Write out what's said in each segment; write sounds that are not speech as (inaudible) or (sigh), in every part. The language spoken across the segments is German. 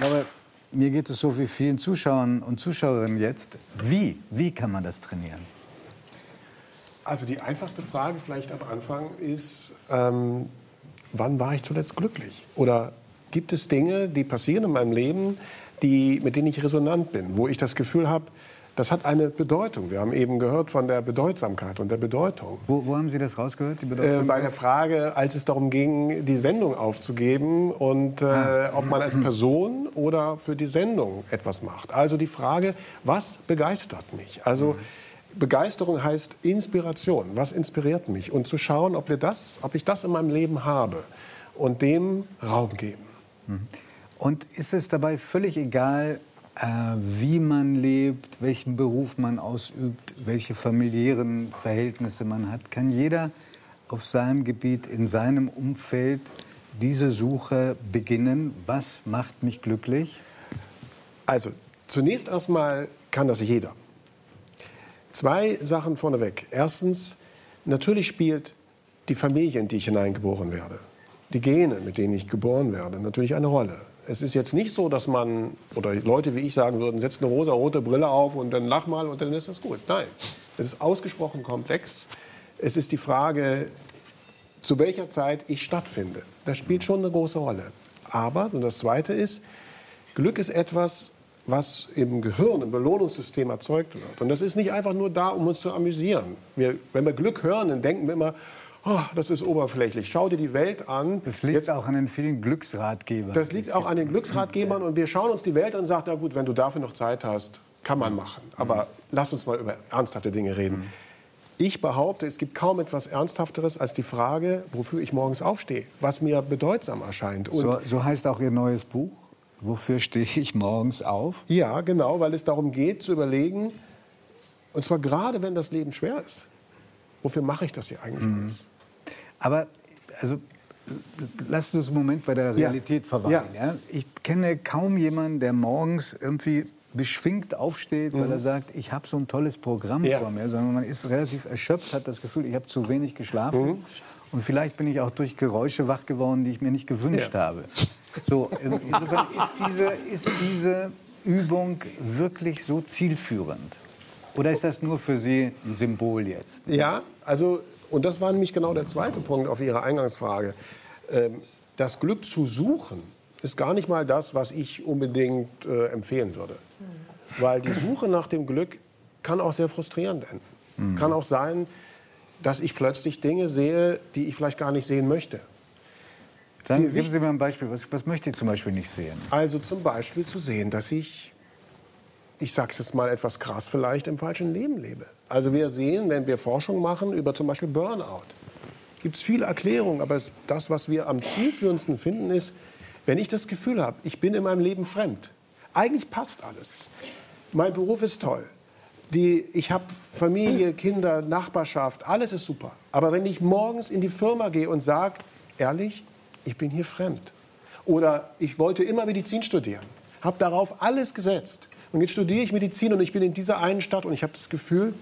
Aber mir geht es so wie vielen Zuschauern und Zuschauerinnen jetzt. Wie? Wie kann man das trainieren? Also die einfachste Frage vielleicht am Anfang ist, ähm, wann war ich zuletzt glücklich? Oder gibt es Dinge, die passieren in meinem Leben, die, mit denen ich resonant bin, wo ich das Gefühl habe, das hat eine Bedeutung. Wir haben eben gehört von der Bedeutsamkeit und der Bedeutung. Wo, wo haben Sie das rausgehört, die Bedeutsamkeit? Äh, bei der Frage, als es darum ging, die Sendung aufzugeben und äh, ah. ob man als Person oder für die Sendung etwas macht. Also die Frage, was begeistert mich? Also mhm. Begeisterung heißt Inspiration. Was inspiriert mich? Und zu schauen, ob, wir das, ob ich das in meinem Leben habe und dem Raum geben. Mhm. Und ist es dabei völlig egal, wie man lebt, welchen Beruf man ausübt, welche familiären Verhältnisse man hat, kann jeder auf seinem Gebiet, in seinem Umfeld diese Suche beginnen. Was macht mich glücklich? Also zunächst erstmal kann das jeder. Zwei Sachen vorneweg. Erstens, natürlich spielt die Familie, in die ich hineingeboren werde, die Gene, mit denen ich geboren werde, natürlich eine Rolle. Es ist jetzt nicht so, dass man, oder Leute wie ich sagen würden, setzt eine rosa-rote Brille auf und dann lach mal und dann ist das gut. Nein, es ist ausgesprochen komplex. Es ist die Frage, zu welcher Zeit ich stattfinde. Das spielt schon eine große Rolle. Aber, und das Zweite ist, Glück ist etwas, was im Gehirn, im Belohnungssystem erzeugt wird. Und das ist nicht einfach nur da, um uns zu amüsieren. Wir, wenn wir Glück hören, dann denken wir immer, oh, das ist oberflächlich. Schau dir die Welt an. Das liegt Jetzt, auch an den vielen Glücksratgebern. Das liegt auch an den Glücksratgebern. Und wir schauen uns die Welt an und sagen, na gut, wenn du dafür noch Zeit hast, kann man machen. Aber mhm. lass uns mal über ernsthafte Dinge reden. Mhm. Ich behaupte, es gibt kaum etwas Ernsthafteres als die Frage, wofür ich morgens aufstehe, was mir bedeutsam erscheint. So, so heißt auch Ihr neues Buch. Wofür stehe ich morgens auf? Ja, genau, weil es darum geht zu überlegen, und zwar gerade wenn das Leben schwer ist, wofür mache ich das hier eigentlich mhm. alles? Aber also, lass uns einen Moment bei der Realität ja. verweilen. Ja. Ich kenne kaum jemanden, der morgens irgendwie beschwingt aufsteht, mhm. weil er sagt, ich habe so ein tolles Programm ja. vor mir, sondern man ist relativ erschöpft, hat das Gefühl, ich habe zu wenig geschlafen. Mhm. Und vielleicht bin ich auch durch Geräusche wach geworden, die ich mir nicht gewünscht habe. So, insofern (laughs) ist diese, ist diese Übung wirklich so zielführend? Oder ist das nur für Sie ein Symbol jetzt? Ja, also und das war nämlich genau der zweite Punkt auf Ihre Eingangsfrage. Ähm, das Glück zu suchen ist gar nicht mal das, was ich unbedingt äh, empfehlen würde. Mhm. Weil die Suche nach dem Glück kann auch sehr frustrierend enden. Mhm. Kann auch sein, dass ich plötzlich Dinge sehe, die ich vielleicht gar nicht sehen möchte. Dann geben Sie mir ein Beispiel. Was, was möchte ich zum Beispiel nicht sehen? Also zum Beispiel zu sehen, dass ich, ich sage es jetzt mal etwas krass vielleicht, im falschen Leben lebe. Also wir sehen, wenn wir Forschung machen über zum Beispiel Burnout, gibt es viele Erklärungen, aber das, was wir am zielführendsten finden, ist, wenn ich das Gefühl habe, ich bin in meinem Leben fremd. Eigentlich passt alles. Mein Beruf ist toll. Die, ich habe Familie, Kinder, Nachbarschaft, alles ist super. Aber wenn ich morgens in die Firma gehe und sage, ehrlich, ich bin hier fremd. Oder ich wollte immer Medizin studieren, habe darauf alles gesetzt. Und jetzt studiere ich Medizin und ich bin in dieser einen Stadt und ich habe das Gefühl,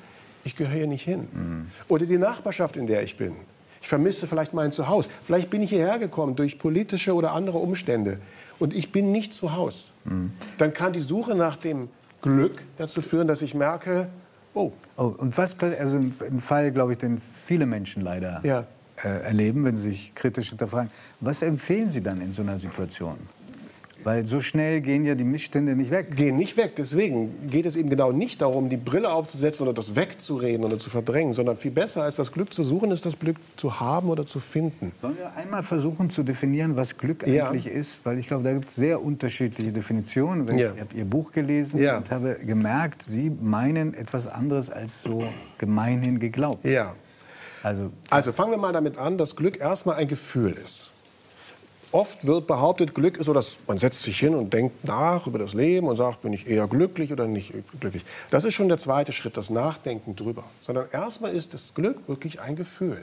ich gehöre hier nicht hin. Mhm. Oder die Nachbarschaft, in der ich bin. Ich vermisse vielleicht mein Zuhause. Vielleicht bin ich hierher gekommen durch politische oder andere Umstände und ich bin nicht zu Hause. Mhm. Dann kann die Suche nach dem Glück dazu führen, dass ich merke, oh. oh und was, also ein Fall, glaube ich, den viele Menschen leider ja. äh, erleben, wenn sie sich kritisch hinterfragen. Was empfehlen Sie dann in so einer Situation? Weil so schnell gehen ja die Missstände nicht weg. Gehen nicht weg. Deswegen geht es eben genau nicht darum, die Brille aufzusetzen oder das wegzureden oder zu verdrängen, sondern viel besser als das Glück zu suchen, ist das Glück zu haben oder zu finden. Sollen wir einmal versuchen zu definieren, was Glück eigentlich ja. ist? Weil ich glaube, da gibt es sehr unterschiedliche Definitionen. Ja. Ich habe Ihr Buch gelesen ja. und habe gemerkt, Sie meinen etwas anderes als so gemeinhin geglaubt. Ja. Also, also fangen wir mal damit an, dass Glück erstmal ein Gefühl ist. Oft wird behauptet, Glück ist so, dass man setzt sich hin und denkt nach über das Leben und sagt, bin ich eher glücklich oder nicht glücklich. Das ist schon der zweite Schritt, das Nachdenken drüber. Sondern erstmal ist das Glück wirklich ein Gefühl.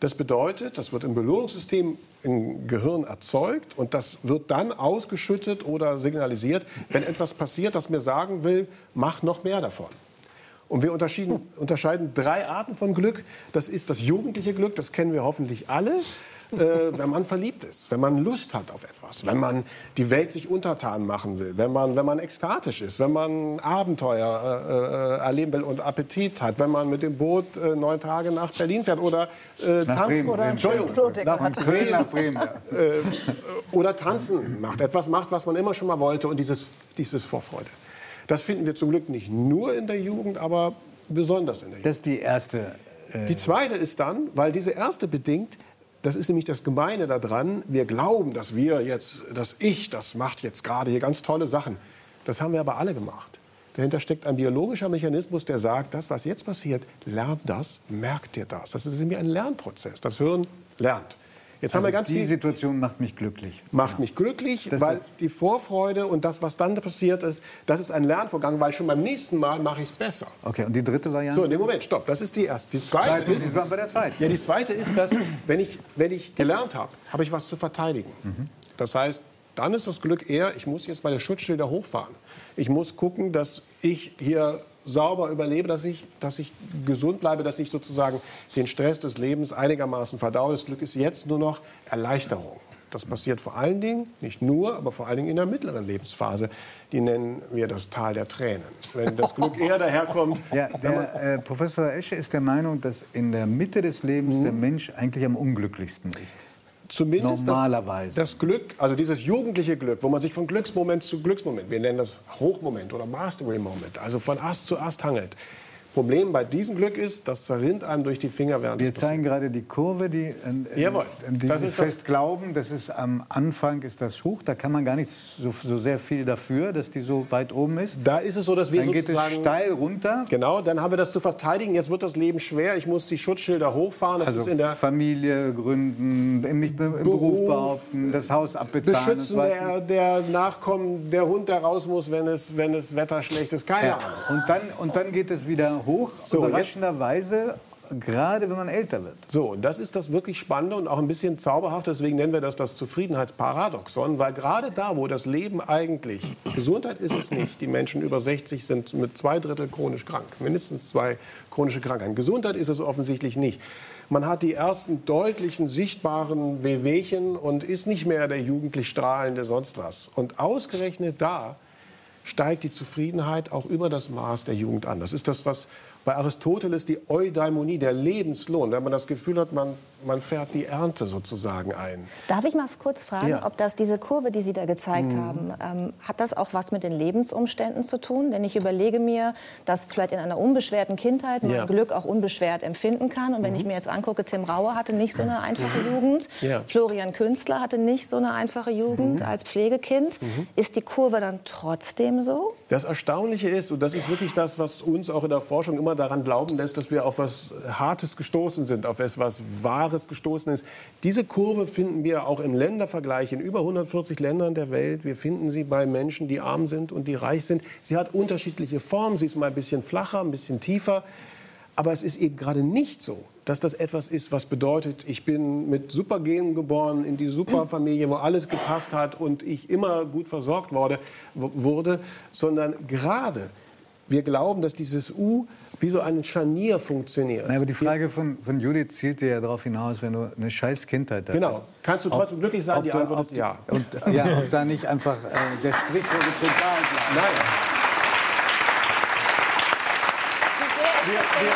Das bedeutet, das wird im Belohnungssystem im Gehirn erzeugt und das wird dann ausgeschüttet oder signalisiert, wenn etwas passiert, das mir sagen will, mach noch mehr davon. Und wir unterscheiden, drei Arten von Glück. Das ist das jugendliche Glück, das kennen wir hoffentlich alle äh, wenn man verliebt ist, wenn man Lust hat auf etwas, wenn man die Welt sich untertan machen will, wenn man, wenn man ekstatisch ist, wenn man Abenteuer äh, äh erleben will und Appetit hat, wenn man mit dem Boot äh, neun Tage nach Berlin fährt oder äh, tanzen oder Entschuldigung, nach Bremen, nach Bremen ja. Äh, oder tanzen macht, etwas macht, was man immer schon mal wollte und dieses, dieses Vorfreude. Das finden wir zum Glück nicht nur in der Jugend, aber besonders in der Jugend. Das ist die erste. Die zweite ist dann, weil diese erste bedingt, das ist nämlich das Gemeine daran. Wir glauben, dass wir jetzt, das Ich, das macht jetzt gerade hier ganz tolle Sachen. Das haben wir aber alle gemacht. Dahinter steckt ein biologischer Mechanismus, der sagt, das, was jetzt passiert, lernt das, merkt dir das. Das ist nämlich ein Lernprozess. Das Hirn lernt. Jetzt also haben wir ganz die Situation macht mich glücklich. Macht mich glücklich, das weil die Vorfreude und das, was dann passiert ist, das ist ein Lernvorgang, weil schon beim nächsten Mal mache ich es besser. Okay, und die dritte Variante? So, in dem Moment, stopp, das ist die erste. Die zweite Zweite, ist, bei der zweiten. Ja, die zweite ist, dass wenn ich, wenn ich gelernt habe, habe ich was zu verteidigen. Mhm. Das heißt, dann ist das Glück eher, ich muss jetzt meine Schutzschilder hochfahren. Ich muss gucken, dass ich hier sauber überlebe, dass ich, dass ich gesund bleibe, dass ich sozusagen den Stress des Lebens einigermaßen verdaue. Das Glück ist jetzt nur noch Erleichterung. Das passiert vor allen Dingen, nicht nur, aber vor allen Dingen in der mittleren Lebensphase. Die nennen wir das Tal der Tränen. Wenn das Glück eher daherkommt. (laughs) Ja, der äh, Professor Esche ist der Meinung, dass in der Mitte des Lebens mhm. der Mensch eigentlich am unglücklichsten ist zumindest Normalerweise. Das, das, Glück, also dieses jugendliche Glück, wo man sich von Glücksmoment zu Glücksmoment, wir nennen das Hochmoment oder Mastery Moment, also von Ast zu Ast hangelt, Problem bei diesem Glück ist, das zerrinnt einem durch die Finger während Wir zeigen gerade die Kurve, die, an, Jawohl. an die das Sie fest das glauben, das ist am Anfang ist das hoch, da kann man gar nicht so, so, sehr viel dafür, dass die so weit oben ist. Da ist es so, dass wir dann geht es steil runter. Genau, dann haben wir das zu verteidigen, jetzt wird das Leben schwer, ich muss die Schutzschilder hochfahren. Das also ist in der Familie gründen, mich im Beruf, Beruf behaupten, das Haus abbezahlen. Beschützen der, der Nachkommen, der Hund, der raus muss, wenn es, wenn es Wetter schlecht ist, keine ja. Ahnung. Und dann, und dann geht es wieder hoch. So, überraschenderweise gerade wenn man älter wird. So, und das ist das wirklich Spannende und auch ein bisschen zauberhaft. Deswegen nennen wir das das Zufriedenheitsparadoxon, weil gerade da, wo das Leben eigentlich, Gesundheit ist es nicht, die Menschen über 60 sind mit zwei Drittel chronisch krank, mindestens zwei chronische Krankheiten. Gesundheit ist es offensichtlich nicht. Man hat die ersten deutlichen, sichtbaren Wehwehchen und ist nicht mehr der jugendlich strahlende sonst was. Und ausgerechnet da steigt die Zufriedenheit auch über das Maß der Jugend an. Das ist das, was bei Aristoteles die Eudaimonie, der Lebenslohn, wenn man das Gefühl hat, man, man fährt die Ernte sozusagen ein. Darf ich mal kurz fragen, ja. ob das diese Kurve, die Sie da gezeigt mhm. haben, ähm, hat das auch was mit den Lebensumständen zu tun? Denn ich überlege mir, dass vielleicht in einer unbeschwerten Kindheit man ja. Glück auch unbeschwert empfinden kann. Und wenn mhm. ich mir jetzt angucke, Tim Rauer hatte nicht so eine einfache mhm. Jugend, ja. Florian Künstler hatte nicht so eine einfache Jugend mhm. als Pflegekind. Mhm. Ist die Kurve dann trotzdem so? Das Erstaunliche ist, und das ist wirklich das, was uns auch in der Forschung immer daran glauben lässt, dass wir auf was Hartes gestoßen sind, auf etwas Wahres gestoßen ist. Diese Kurve finden wir auch im Ländervergleich in über 140 Ländern der Welt. Wir finden sie bei Menschen, die arm sind und die reich sind. Sie hat unterschiedliche Formen. Sie ist mal ein bisschen flacher, ein bisschen tiefer. Aber es ist eben gerade nicht so, dass das etwas ist, was bedeutet, ich bin mit Supergenen geboren, in die Superfamilie, wo alles gepasst hat und ich immer gut versorgt wurde, wurde sondern gerade wir glauben, dass dieses U wie so ein Scharnier funktioniert. Na, aber die Frage von, von Judith zielte ja darauf hinaus, wenn du eine scheiß Kindheit hast. Genau. Kannst du trotzdem ob, glücklich sein? Die Antwort ist ja. Und, ja, ob da nicht einfach äh, der Strich horizontal bleibt. Nein. Wir, wir,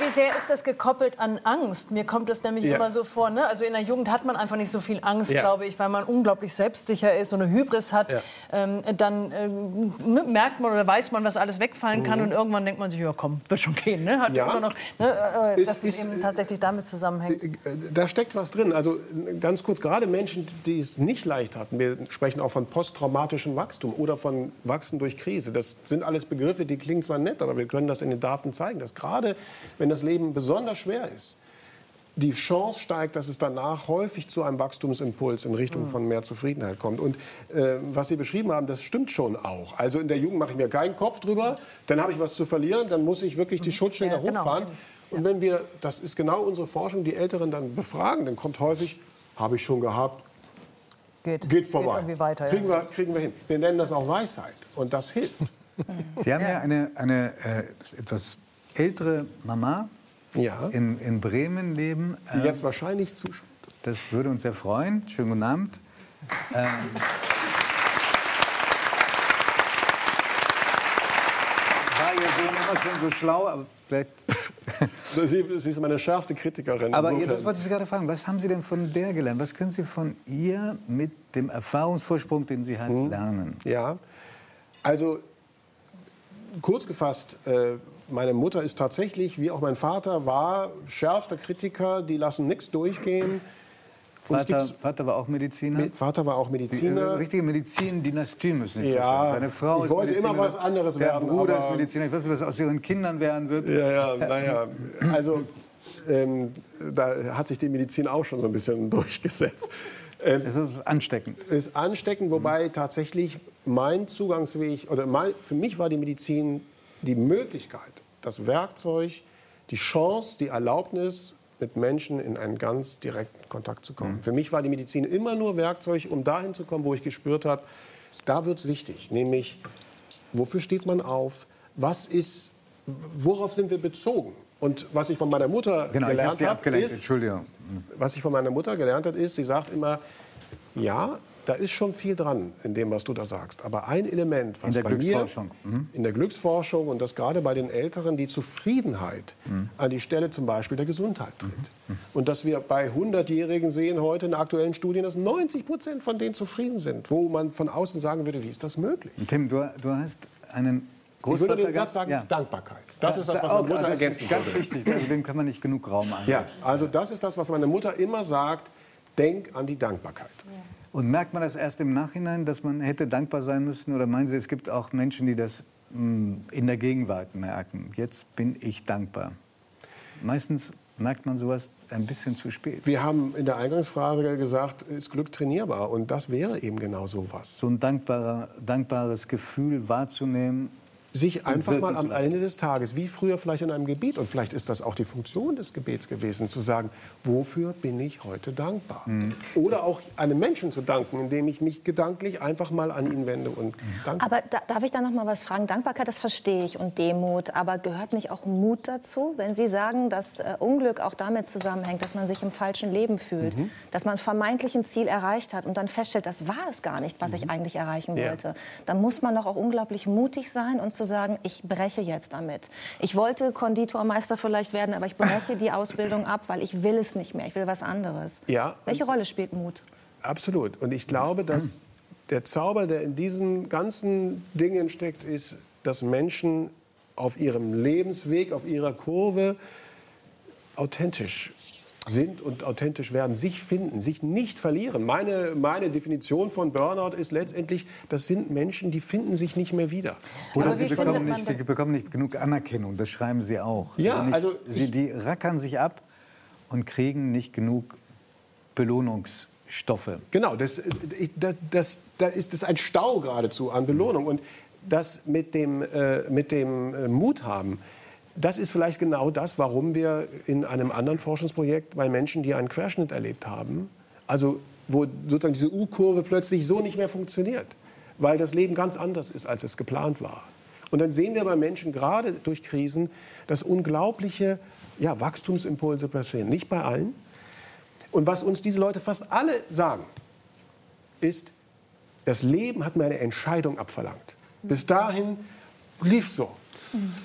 wie sehr ist das gekoppelt an Angst? Mir kommt das nämlich ja. immer so vor. Ne? Also in der Jugend hat man einfach nicht so viel Angst, ja. glaube ich, weil man unglaublich selbstsicher ist, so eine Hybris hat. Ja. Ähm, dann äh, merkt man oder weiß man, was alles wegfallen kann mhm. und irgendwann denkt man sich, ja komm, wird schon gehen. Ne? Hat ja. noch, ne? äh, ist, dass es eben tatsächlich damit zusammenhängt. Äh, da steckt was drin. Also ganz kurz, gerade Menschen, die es nicht leicht hatten, wir sprechen auch von posttraumatischem Wachstum oder von Wachsen durch Krise. Das sind alles Begriffe, die klingen zwar nett, aber wir können das in den Daten zeigen, dass gerade wenn das Leben besonders schwer ist, die Chance steigt, dass es danach häufig zu einem Wachstumsimpuls in Richtung von mehr Zufriedenheit kommt. Und äh, was Sie beschrieben haben, das stimmt schon auch. Also in der Jugend mache ich mir keinen Kopf drüber, dann habe ich was zu verlieren, dann muss ich wirklich die mhm. Schutzschilder ja, genau. hochfahren. Und wenn wir, das ist genau unsere Forschung, die Älteren dann befragen, dann kommt häufig, habe ich schon gehabt, geht, geht vorbei. Geht weiter, kriegen, wir, kriegen wir hin. Wir nennen das auch Weisheit und das hilft. (laughs) Sie haben ja eine, eine äh, etwas ältere Mama ja. in, in Bremen leben. Die jetzt ähm, wahrscheinlich zuschaut. Das würde uns sehr freuen. Schönen guten Abend. Ähm, war schon so schlau, aber vielleicht... (laughs) Sie, Sie ist meine schärfste Kritikerin. Aber ihr, das wollte ich gerade fragen. Was haben Sie denn von der gelernt? Was können Sie von ihr mit dem Erfahrungsvorsprung, den sie hat, hm. lernen? Ja, also kurz gefasst, äh, meine Mutter ist tatsächlich, wie auch mein Vater, war schärfster Kritiker. Die lassen nichts durchgehen. Vater, Vater, war auch Mediziner? Vater war auch Mediziner. Die, äh, richtige Medizin-Dynastie müssen Sie ja, Seine Frau ich wollte immer was anderes der werden. Der Bruder ist Mediziner. Ich weiß nicht, was aus ihren Kindern werden wird. Ja, ja, naja. Also, ähm, da hat sich die Medizin auch schon so ein bisschen durchgesetzt. Ähm, es ist ansteckend. Es ist ansteckend, wobei tatsächlich mein Zugangsweg, oder mein, für mich war die Medizin die Möglichkeit, das Werkzeug, die Chance, die Erlaubnis, mit Menschen in einen ganz direkten Kontakt zu kommen. Mhm. Für mich war die Medizin immer nur Werkzeug, um dahin zu kommen, wo ich gespürt habe, da wird es wichtig, nämlich wofür steht man auf, was ist, worauf sind wir bezogen? Und was ich von meiner Mutter genau, gelernt habe, ist, Entschuldigung. was ich von meiner Mutter gelernt habe, ist, sie sagt immer, ja, da ist schon viel dran in dem, was du da sagst. Aber ein Element, was in der bei Glücksforschung. mir mhm. in der Glücksforschung und das gerade bei den Älteren die Zufriedenheit mhm. an die Stelle zum Beispiel der Gesundheit tritt. Mhm. Und dass wir bei 100-Jährigen sehen heute in aktuellen Studien, dass 90 Prozent von denen zufrieden sind, wo man von außen sagen würde, wie ist das möglich? Tim, du, du hast einen ich würde den Satz sagen, ja. Dankbarkeit. Das ist das, was meine Mutter ergänzen Ganz würde. wichtig, also dem kann man nicht genug Raum an. Ja, also das ist das, was meine Mutter immer sagt, denk an die Dankbarkeit. Ja. Und merkt man das erst im Nachhinein, dass man hätte dankbar sein müssen? Oder meinen Sie, es gibt auch Menschen, die das mm, in der Gegenwart merken? Jetzt bin ich dankbar. Meistens merkt man sowas ein bisschen zu spät. Wir haben in der Eingangsfrage gesagt, ist Glück trainierbar? Und das wäre eben genau sowas. So ein dankbarer, dankbares Gefühl wahrzunehmen, sich einfach mal am Ende des Tages, wie früher vielleicht in einem Gebet, und vielleicht ist das auch die Funktion des Gebets gewesen, zu sagen, wofür bin ich heute dankbar? Mhm. Oder auch einem Menschen zu danken, indem ich mich gedanklich einfach mal an ihn wende und mhm. danke. Aber da, darf ich da noch mal was fragen? Dankbarkeit, das verstehe ich und Demut, aber gehört nicht auch Mut dazu, wenn Sie sagen, dass äh, Unglück auch damit zusammenhängt, dass man sich im falschen Leben fühlt, mhm. dass man vermeintlich ein Ziel erreicht hat und dann feststellt, das war es gar nicht, was ich mhm. eigentlich erreichen wollte. Ja. Dann muss man doch auch unglaublich mutig sein und zu sagen, ich breche jetzt damit. Ich wollte Konditormeister vielleicht werden, aber ich breche die Ausbildung ab, weil ich will es nicht mehr. Ich will was anderes. Ja. Welche Rolle spielt Mut? Absolut. Und ich glaube, dass der Zauber, der in diesen ganzen Dingen steckt, ist, dass Menschen auf ihrem Lebensweg, auf ihrer Kurve authentisch sind und authentisch werden, sich finden, sich nicht verlieren. Meine, meine Definition von Burnout ist letztendlich, das sind Menschen, die finden sich nicht mehr wieder. Oder sie bekommen nicht, sie bekommen nicht genug Anerkennung, das schreiben sie auch. Ja, also, nicht, also sie, die rackern sich ab und kriegen nicht genug Belohnungsstoffe. Genau, das, das, das, das ist ein Stau geradezu an Belohnung. Und das mit dem, äh, mit dem äh, Mut haben, das ist vielleicht genau das, warum wir in einem anderen Forschungsprojekt bei Menschen, die einen Querschnitt erlebt haben, also wo sozusagen diese U-Kurve plötzlich so nicht mehr funktioniert, weil das Leben ganz anders ist, als es geplant war. Und dann sehen wir bei Menschen gerade durch Krisen, dass unglaubliche ja, Wachstumsimpulse passieren. Nicht bei allen. Und was uns diese Leute fast alle sagen, ist, das Leben hat mir eine Entscheidung abverlangt. Bis dahin lief so.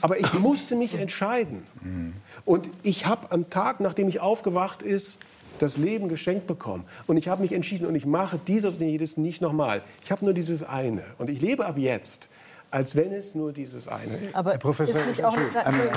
Aber ich musste mich entscheiden. Und ich habe am Tag, nachdem ich aufgewacht ist, das Leben geschenkt bekommen. Und ich habe mich entschieden und ich mache dieses und jedes nicht nochmal. Ich habe nur dieses eine. Und ich lebe ab jetzt, als wenn es nur dieses eine ist. Aber Herr Professor, ist nicht auch eine,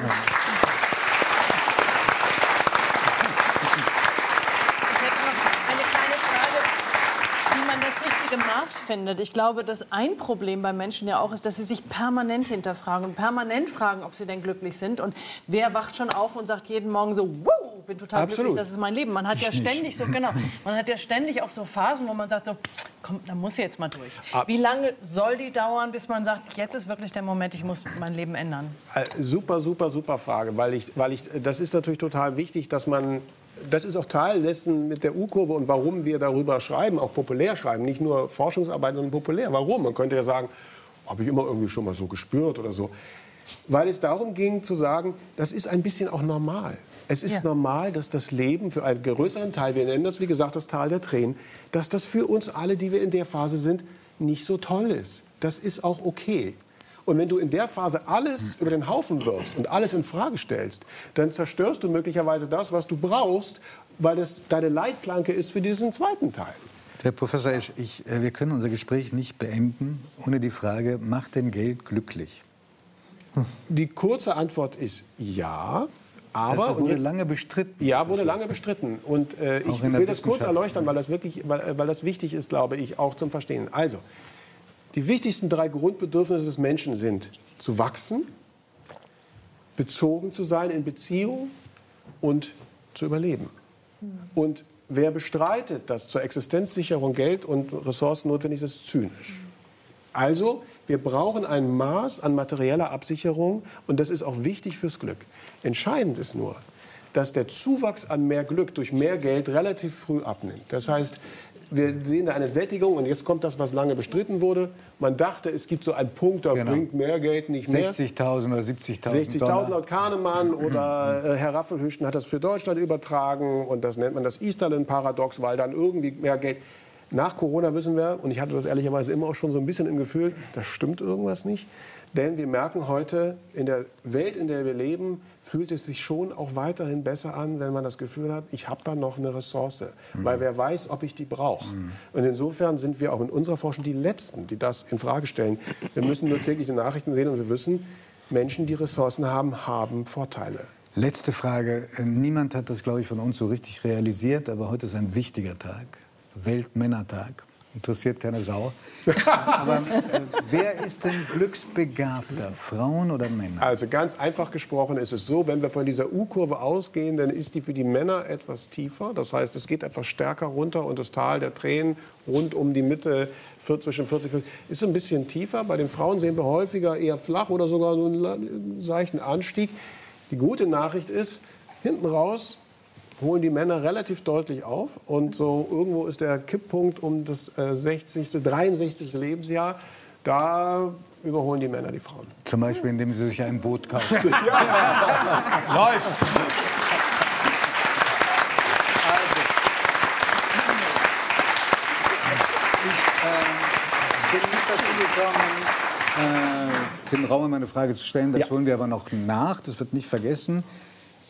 Maß findet. Ich glaube, dass ein Problem bei Menschen ja auch ist, dass sie sich permanent hinterfragen und permanent fragen, ob sie denn glücklich sind. Und wer wacht schon auf und sagt jeden Morgen so, wow, bin total Absolut. glücklich, das ist mein Leben. Man hat ich ja ständig nicht. so, genau, man hat ja ständig auch so Phasen, wo man sagt so, komm, da muss ich jetzt mal durch. Wie lange soll die dauern, bis man sagt, jetzt ist wirklich der Moment, ich muss mein Leben ändern? Äh, super, super, super Frage, weil ich, weil ich, das ist natürlich total wichtig, dass man das ist auch Teil dessen mit der U-Kurve und warum wir darüber schreiben, auch populär schreiben, nicht nur Forschungsarbeit, sondern populär. Warum? Man könnte ja sagen, habe ich immer irgendwie schon mal so gespürt oder so. Weil es darum ging zu sagen, das ist ein bisschen auch normal. Es ist ja. normal, dass das Leben für einen größeren Teil, wir nennen das wie gesagt das Tal der Tränen, dass das für uns alle, die wir in der Phase sind, nicht so toll ist. Das ist auch okay. Und wenn du in der Phase alles über den Haufen wirfst und alles in Frage stellst, dann zerstörst du möglicherweise das, was du brauchst, weil es deine Leitplanke ist für diesen zweiten Teil. Herr Professor Esch, ich, äh, wir können unser Gespräch nicht beenden ohne die Frage, macht denn Geld glücklich? Die kurze Antwort ist ja. Aber das wurde jetzt, lange bestritten. Ja, wurde lange bestritten. Und äh, ich will das kurz erläutern, weil das, wirklich, weil, weil das wichtig ist, glaube ich, auch zum Verstehen. Also, die wichtigsten drei Grundbedürfnisse des Menschen sind zu wachsen, bezogen zu sein in Beziehung und zu überleben. Und wer bestreitet, dass zur Existenzsicherung Geld und Ressourcen notwendig ist, ist zynisch. Also, wir brauchen ein Maß an materieller Absicherung und das ist auch wichtig fürs Glück. Entscheidend ist nur, dass der Zuwachs an mehr Glück durch mehr Geld relativ früh abnimmt. Das heißt, wir sehen da eine Sättigung und jetzt kommt das, was lange bestritten wurde. Man dachte, es gibt so einen Punkt, da genau. bringt mehr Geld nicht mehr. 60.000 oder 70.000 60.000 laut Kahnemann oder (clears throat) äh, Herr Raffelhüsten hat das für Deutschland übertragen und das nennt man das Easterlin-Paradox, weil dann irgendwie mehr Geld... Nach Corona wissen wir, und ich hatte das ehrlicherweise immer auch schon so ein bisschen im Gefühl, da stimmt irgendwas nicht. Denn wir merken heute, in der Welt, in der wir leben, fühlt es sich schon auch weiterhin besser an, wenn man das Gefühl hat, ich habe da noch eine Ressource. Mhm. Weil wer weiß, ob ich die brauche. Mhm. Und insofern sind wir auch in unserer Forschung die Letzten, die das in Frage stellen. Wir müssen nur tägliche Nachrichten sehen und wir wissen, Menschen, die Ressourcen haben, haben Vorteile. Letzte Frage. Niemand hat das, glaube ich, von uns so richtig realisiert, aber heute ist ein wichtiger Tag. Weltmännertag interessiert keine Sau. (laughs) Aber äh, wer ist denn glücksbegabter, Frauen oder Männer? Also ganz einfach gesprochen ist es so, wenn wir von dieser U-Kurve ausgehen, dann ist die für die Männer etwas tiefer. Das heißt, es geht etwas stärker runter und das Tal der Tränen rund um die Mitte zwischen 40 und 50 ist so ein bisschen tiefer. Bei den Frauen sehen wir häufiger eher flach oder sogar so einen seichten Anstieg. Die gute Nachricht ist, hinten raus holen die Männer relativ deutlich auf. Und so irgendwo ist der Kipppunkt um das äh, 60., 63. Lebensjahr. Da überholen die Männer die Frauen. Zum Beispiel, indem sie sich ein Boot kaufen. (laughs) ja. Läuft. Äh, Tim Raue meine Frage zu stellen. Das ja. holen wir aber noch nach. Das wird nicht vergessen.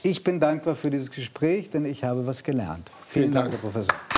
Ich bin dankbar für dieses Gespräch, denn ich habe was gelernt. Vielen, Vielen Dank, Dank, Herr Professor.